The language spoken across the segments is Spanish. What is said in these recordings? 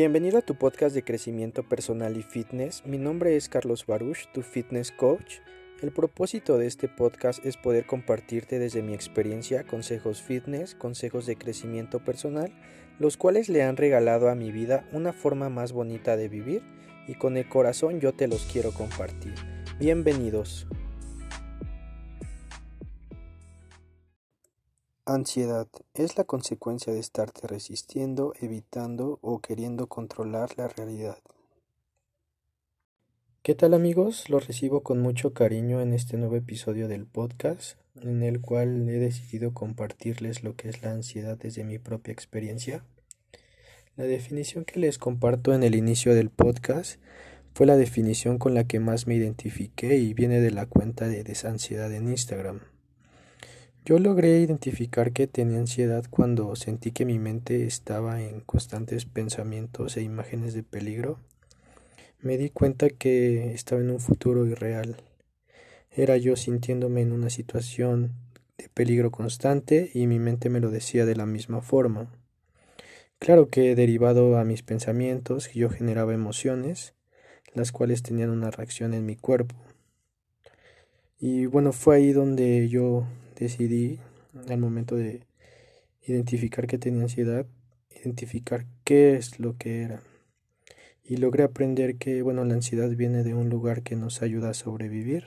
Bienvenido a tu podcast de crecimiento personal y fitness. Mi nombre es Carlos Baruch, tu fitness coach. El propósito de este podcast es poder compartirte desde mi experiencia consejos fitness, consejos de crecimiento personal, los cuales le han regalado a mi vida una forma más bonita de vivir y con el corazón yo te los quiero compartir. Bienvenidos. Ansiedad es la consecuencia de estarte resistiendo, evitando o queriendo controlar la realidad. ¿Qué tal amigos? Los recibo con mucho cariño en este nuevo episodio del podcast, en el cual he decidido compartirles lo que es la ansiedad desde mi propia experiencia. La definición que les comparto en el inicio del podcast fue la definición con la que más me identifiqué y viene de la cuenta de Desansiedad en Instagram. Yo logré identificar que tenía ansiedad cuando sentí que mi mente estaba en constantes pensamientos e imágenes de peligro me di cuenta que estaba en un futuro irreal. Era yo sintiéndome en una situación de peligro constante y mi mente me lo decía de la misma forma. Claro que derivado a mis pensamientos yo generaba emociones, las cuales tenían una reacción en mi cuerpo. Y bueno, fue ahí donde yo decidí, al momento de identificar que tenía ansiedad, identificar qué es lo que era y logré aprender que, bueno, la ansiedad viene de un lugar que nos ayuda a sobrevivir.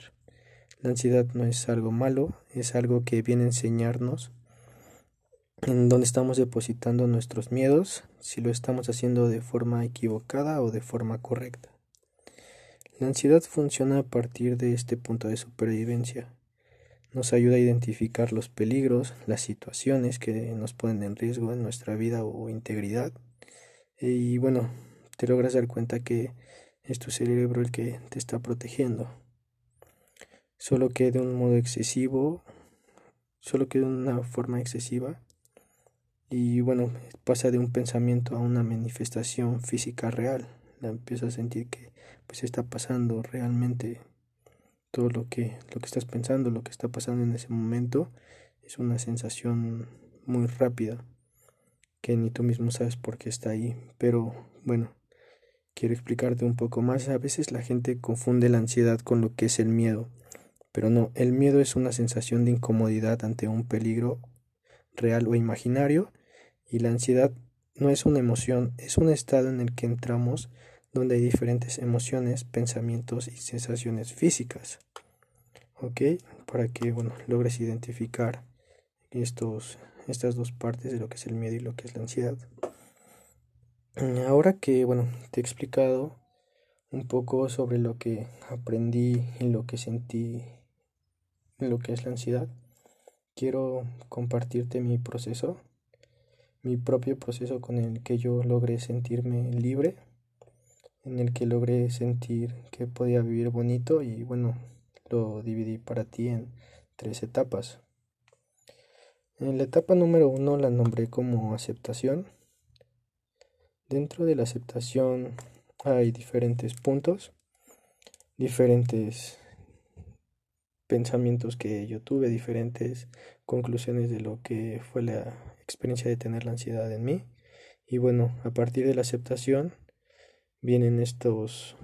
La ansiedad no es algo malo, es algo que viene a enseñarnos en dónde estamos depositando nuestros miedos, si lo estamos haciendo de forma equivocada o de forma correcta. La ansiedad funciona a partir de este punto de supervivencia. Nos ayuda a identificar los peligros, las situaciones que nos ponen en riesgo en nuestra vida o integridad. Y bueno, te logras dar cuenta que es tu cerebro el que te está protegiendo. Solo que de un modo excesivo, solo que de una forma excesiva. Y bueno, pasa de un pensamiento a una manifestación física real. La empiezas a sentir que pues está pasando realmente todo lo que lo que estás pensando, lo que está pasando en ese momento es una sensación muy rápida que ni tú mismo sabes por qué está ahí, pero bueno, quiero explicarte un poco más. A veces la gente confunde la ansiedad con lo que es el miedo, pero no, el miedo es una sensación de incomodidad ante un peligro real o imaginario. Y la ansiedad no es una emoción, es un estado en el que entramos donde hay diferentes emociones, pensamientos y sensaciones físicas. ¿Ok? Para que, bueno, logres identificar estos, estas dos partes de lo que es el miedo y lo que es la ansiedad. Ahora que, bueno, te he explicado un poco sobre lo que aprendí y lo que sentí, lo que es la ansiedad, quiero compartirte mi proceso, mi propio proceso con el que yo logré sentirme libre, en el que logré sentir que podía vivir bonito y bueno, lo dividí para ti en tres etapas. En la etapa número uno la nombré como aceptación Dentro de la aceptación hay diferentes puntos, diferentes pensamientos que yo tuve, diferentes conclusiones de lo que fue la experiencia de tener la ansiedad en mí. Y bueno, a partir de la aceptación vienen estos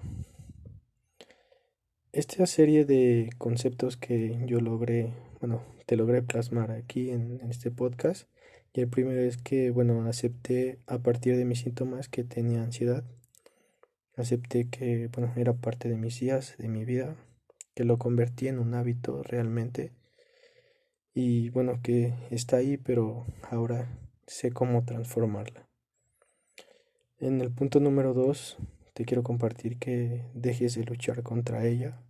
esta serie de conceptos que yo logré, bueno, te logré plasmar aquí en, este podcast y el primero es que, bueno, acepté a partir de mis síntomas que tenía ansiedad. Acepté que, bueno, era parte de mis días, de mi vida, que lo convertí en un hábito realmente. Y bueno, que está ahí, pero ahora sé cómo transformarla. En el punto número dos, te quiero compartir que dejes de luchar contra ella.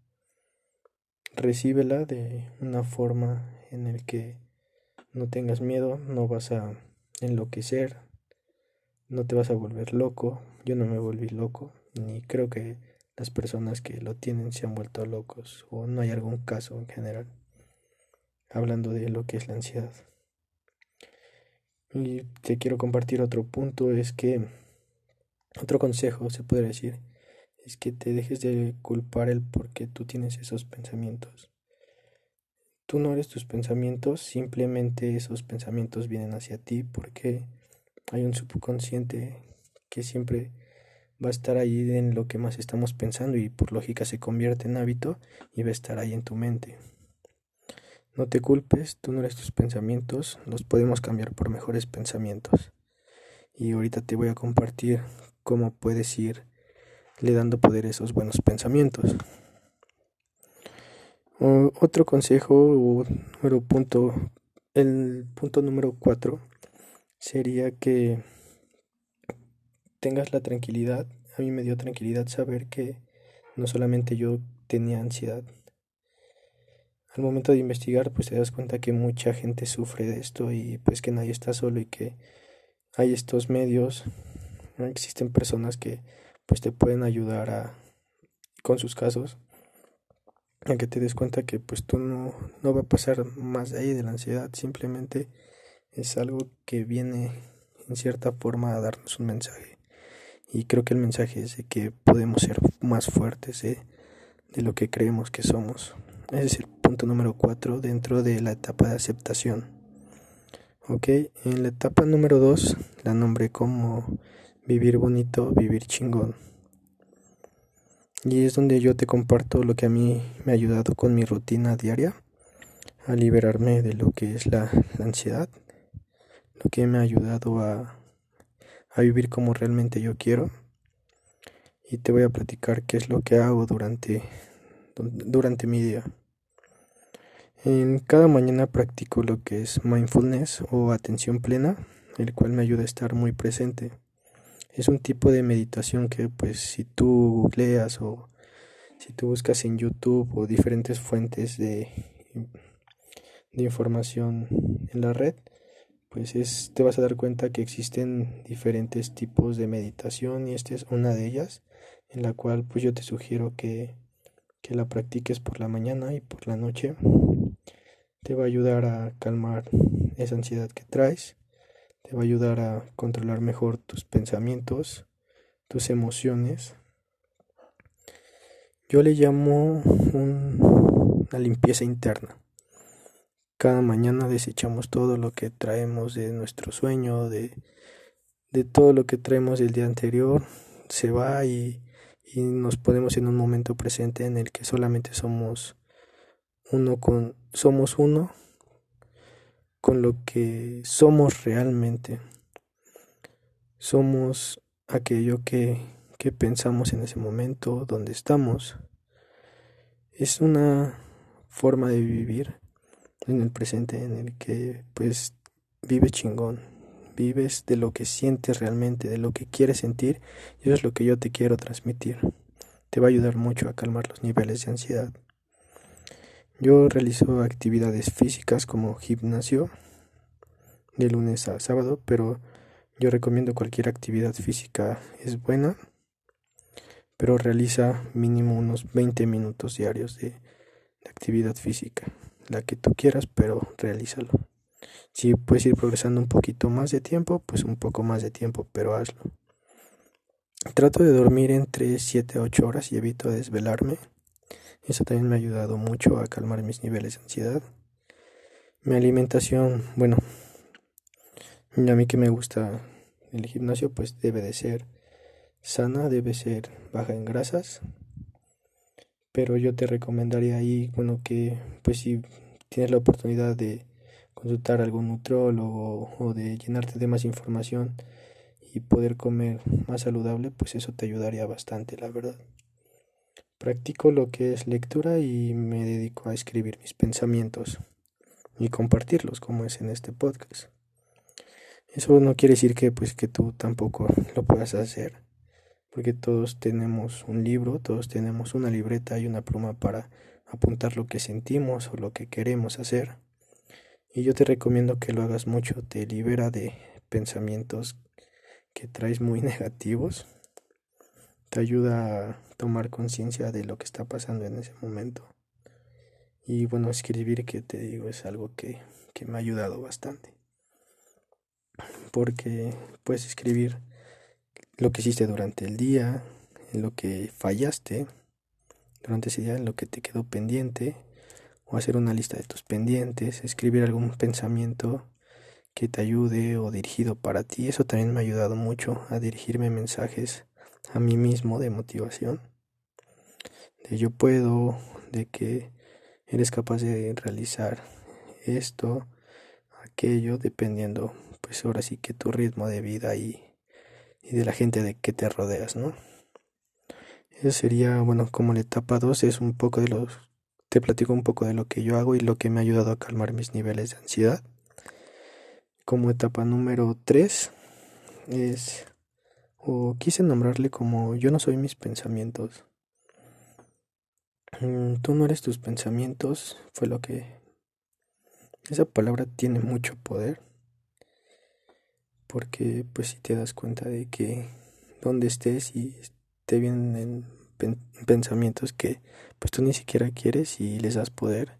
Recíbela de una forma en el que no tengas miedo, no vas a enloquecer, no te vas a volver loco. Yo no me volví loco, ni creo que las personas que lo tienen se han vuelto locos, o no hay algún caso en general, hablando de lo que es la ansiedad. Y te quiero compartir otro punto, es que otro consejo se puede decir, es que te dejes de culpar el por qué tú tienes esos pensamientos. Tú no eres tus pensamientos, simplemente esos pensamientos vienen hacia ti porque hay un subconsciente que siempre va a estar ahí en lo que más estamos pensando y por lógica se convierte en hábito y va a estar ahí en tu mente. No te culpes, tú no eres tus pensamientos, los podemos cambiar por mejores pensamientos. Y ahorita te voy a compartir cómo puedes ir le dando poder a esos buenos pensamientos. otro consejo o punto, el punto número cuatro sería que tengas la tranquilidad. A mí me dio tranquilidad saber que no solamente yo tenía ansiedad. Al momento de investigar, pues te das cuenta que mucha gente sufre de esto y pues que nadie está solo y que hay estos medios, existen personas que pues te pueden ayudar a con sus casos a que te des cuenta que pues tú no, no va a pasar más de ahí de la ansiedad, simplemente es algo que viene en cierta forma a darnos un mensaje. Y creo que el mensaje es de que podemos ser más fuertes de lo que creemos que somos. Ese es el punto número cuatro dentro de la etapa de aceptación. Ok, en la etapa número dos la nombré como vivir bonito, vivir chingón. Y es donde yo te comparto lo que a mí me ha ayudado con mi rutina diaria a liberarme de lo que es la, ansiedad, lo que me ha ayudado a, a vivir como realmente yo quiero. Y te voy a platicar qué es lo que hago durante, durante mi día. En cada mañana practico lo que es mindfulness o atención plena, el cual me ayuda a estar muy presente. Es un tipo de meditación que pues si tú leas o si tú buscas en YouTube o diferentes fuentes de, de información en la red, pues es, te vas a dar cuenta que existen diferentes tipos de meditación y esta es una de ellas en la cual pues yo te sugiero que, que la practiques por la mañana y por la noche. Te va a ayudar a calmar esa ansiedad que traes te va a ayudar a controlar mejor tus pensamientos tus emociones. Yo le llamo una limpieza interna. Cada mañana desechamos todo lo que traemos de nuestro sueño, de, de todo lo que traemos del día anterior, se va y, y nos ponemos en un momento presente en el que solamente somos uno con somos uno con lo que somos realmente. Somos aquello que, que pensamos en ese momento, donde estamos. Es una forma de vivir en el presente en el que pues vive chingón, vives de lo que sientes realmente, de lo que quieres sentir, y eso es lo que yo te quiero transmitir. Te va a ayudar mucho a calmar los niveles de ansiedad. Yo realizo actividades físicas como gimnasio de lunes a sábado, pero yo recomiendo cualquier actividad física es buena, pero realiza mínimo unos 20 minutos diarios de actividad física la que tú quieras, pero realízalo. Si puedes ir progresando un poquito más de tiempo, pues un poco más de tiempo, pero hazlo. Trato de dormir entre 7 a 8 horas y evito desvelarme. Eso también me ha ayudado mucho a calmar mis niveles de ansiedad. Mi alimentación, bueno, a mí que me gusta el gimnasio, pues debe de ser sana, debe ser baja en grasas, pero yo te recomendaría ahí, bueno, que pues si tienes la oportunidad de consultar a algún nutrólogo o de llenarte de más información y poder comer más saludable, pues eso te ayudaría bastante, la verdad. Practico lo que es lectura y me dedico a escribir mis pensamientos y compartirlos como es en este podcast. Eso no quiere decir que pues que tú tampoco lo puedas hacer porque todos tenemos un libro, todos tenemos una libreta y una pluma para apuntar lo que sentimos o lo que queremos hacer. Y yo te recomiendo que lo hagas mucho, te libera de pensamientos que traes muy negativos, te ayuda a tomar conciencia de lo que está pasando en ese momento. Y bueno, escribir, que te digo, es algo que, que me ha ayudado bastante. Porque puedes escribir lo que hiciste durante el día, lo que fallaste durante ese día, lo que te quedó pendiente, o hacer una lista de tus pendientes, escribir algún pensamiento que te ayude o dirigido para ti. Eso también me ha ayudado mucho a dirigirme mensajes a mí mismo de motivación, de yo puedo, de que eres capaz de realizar esto, aquello, dependiendo, pues ahora sí que tu ritmo de vida y, y de la gente de que te rodeas, ¿no? Eso sería, bueno, como la etapa 2 es un poco de los, te platico un poco de lo que yo hago y lo que me ha ayudado a calmar mis niveles de ansiedad. Como etapa número 3 es, o quise nombrarle como yo no soy mis pensamientos. Mm, tú no eres tus pensamientos, fue lo que... Esa palabra tiene mucho poder, porque pues si te das cuenta de que donde estés y te vienen pensamientos que pues tú ni siquiera quieres y les das poder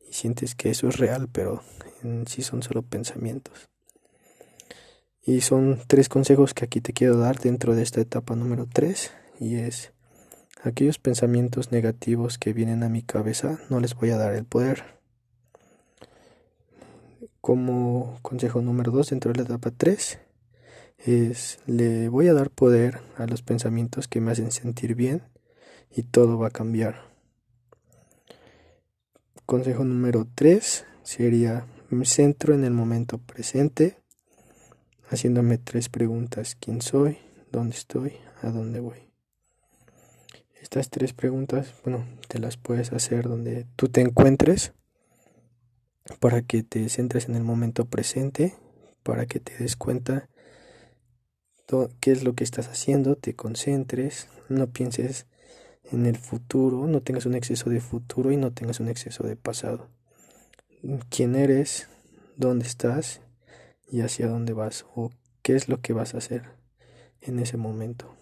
y sientes que eso es real, pero en sí son solo pensamientos. Y son tres consejos que aquí te quiero dar dentro de esta etapa número 3 y es aquellos pensamientos negativos que vienen a mi cabeza no les voy a dar el poder. Como consejo número 2 dentro de la etapa 3 es le voy a dar poder a los pensamientos que me hacen sentir bien y todo va a cambiar. Consejo número 3 sería me centro en el momento presente haciéndome tres preguntas. ¿Quién soy? ¿Dónde estoy? ¿A dónde voy? Estas tres preguntas, bueno, te las puedes hacer donde tú te encuentres para que te centres en el momento presente, para que te des cuenta qué es lo que estás haciendo, te concentres, no pienses en el futuro, no tengas un exceso de futuro y no tengas un exceso de pasado. ¿Quién eres? ¿Dónde estás? ¿Y hacia dónde vas? ¿O qué es lo que vas a hacer en ese momento?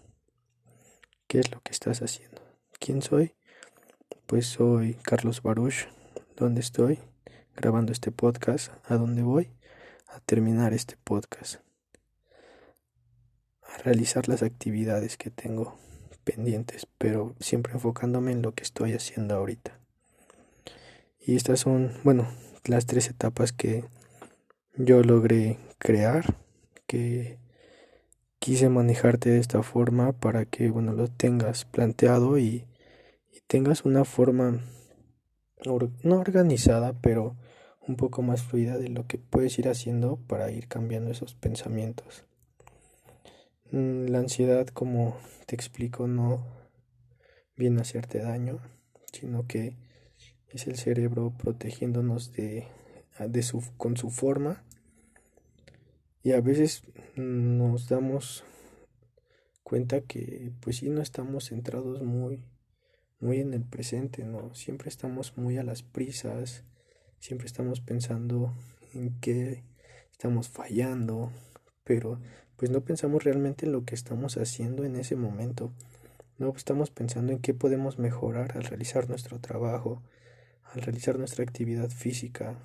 ¿Qué es lo que estás haciendo? ¿Quién soy? Pues soy Carlos Baruch. ¿Dónde estoy? Grabando este podcast. ¿A dónde voy? A terminar este podcast realizar las actividades que tengo pendientes, pero siempre enfocándome en lo que estoy haciendo ahorita. Y estas son, bueno, las tres etapas que yo logré crear, que quise manejarte de esta forma para que, bueno, lo tengas planteado y, tengas una forma no organizada, pero un poco más fluida de lo que puedes ir haciendo para ir cambiando esos pensamientos. Mm, la ansiedad, como te explico, no viene a hacerte daño, sino que es el cerebro protegiéndonos de, de su, con su forma. Y a veces nos damos cuenta que pues sí no estamos centrados muy muy en el presente, no, siempre estamos muy a las prisas, siempre estamos pensando en qué estamos fallando, pero pues no pensamos realmente en lo que estamos haciendo en ese momento. No estamos pensando en qué podemos mejorar al realizar nuestro trabajo, al realizar nuestra actividad física.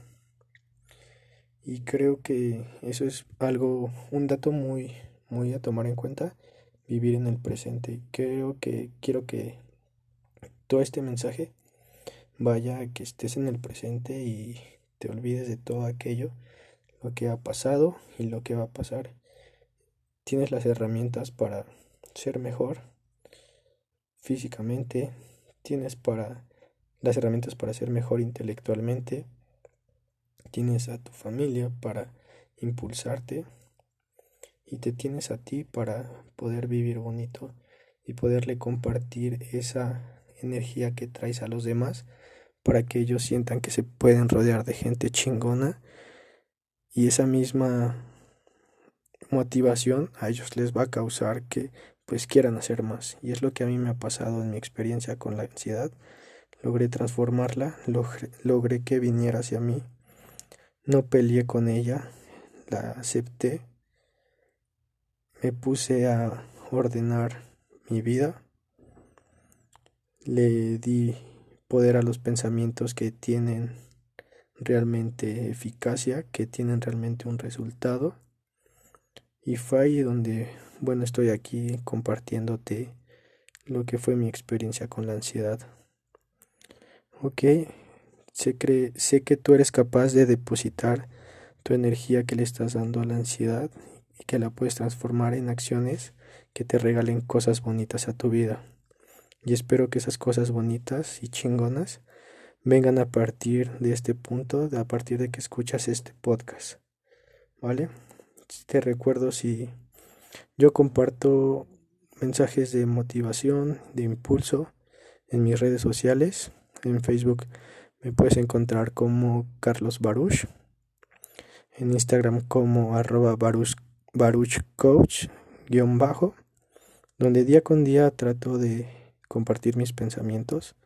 Y creo que eso es algo, un dato muy, muy a tomar en cuenta, vivir en el presente. Creo que quiero que todo este mensaje vaya a que estés en el presente y te olvides de todo aquello, lo que ha pasado y lo que va a pasar tienes las herramientas para ser mejor físicamente, tienes para las herramientas para ser mejor intelectualmente, tienes a tu familia para impulsarte y te tienes a ti para poder vivir bonito y poderle compartir esa energía que traes a los demás para que ellos sientan que se pueden rodear de gente chingona y esa misma motivación a ellos les va a causar que pues quieran hacer más. Y es lo que a mí me ha pasado en mi experiencia con la ansiedad. Logré transformarla logré, que viniera hacia mí no peleé con ella la acepté. Me puse a ordenar mi vida. Le di poder a los pensamientos que tienen realmente eficacia, que tienen realmente un resultado. Y fue ahí donde, bueno, estoy aquí compartiéndote lo que fue mi experiencia con la ansiedad. Ok, sé, cree, sé que tú eres capaz de depositar tu energía que le estás dando a la ansiedad y que la puedes transformar en acciones que te regalen cosas bonitas a tu vida. Y espero que esas cosas bonitas y chingonas vengan a partir de este punto, a partir de que escuchas este podcast. ¿Vale? Te recuerdo si yo comparto mensajes de motivación, de impulso en mis redes sociales. En Facebook me puedes encontrar como Carlos Baruch. En Instagram como arroba baruch, coach guion bajo. Donde día con día trato de compartir mis pensamientos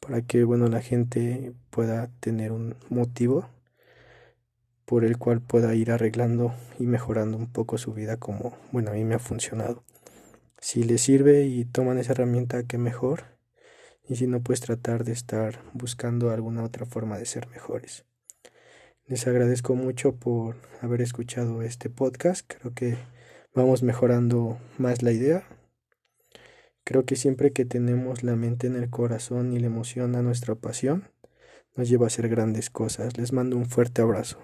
para que bueno la gente pueda tener un motivo por el cual pueda ir arreglando y mejorando un poco su vida como bueno a mí me ha funcionado si les sirve y toman esa herramienta que mejor y si no pues tratar de estar buscando alguna otra forma de ser mejores les agradezco mucho por haber escuchado este podcast creo que vamos mejorando más la idea Creo que siempre que tenemos la mente en el corazón y la emoción a nuestra pasión, nos lleva a hacer grandes cosas. Les mando un fuerte abrazo.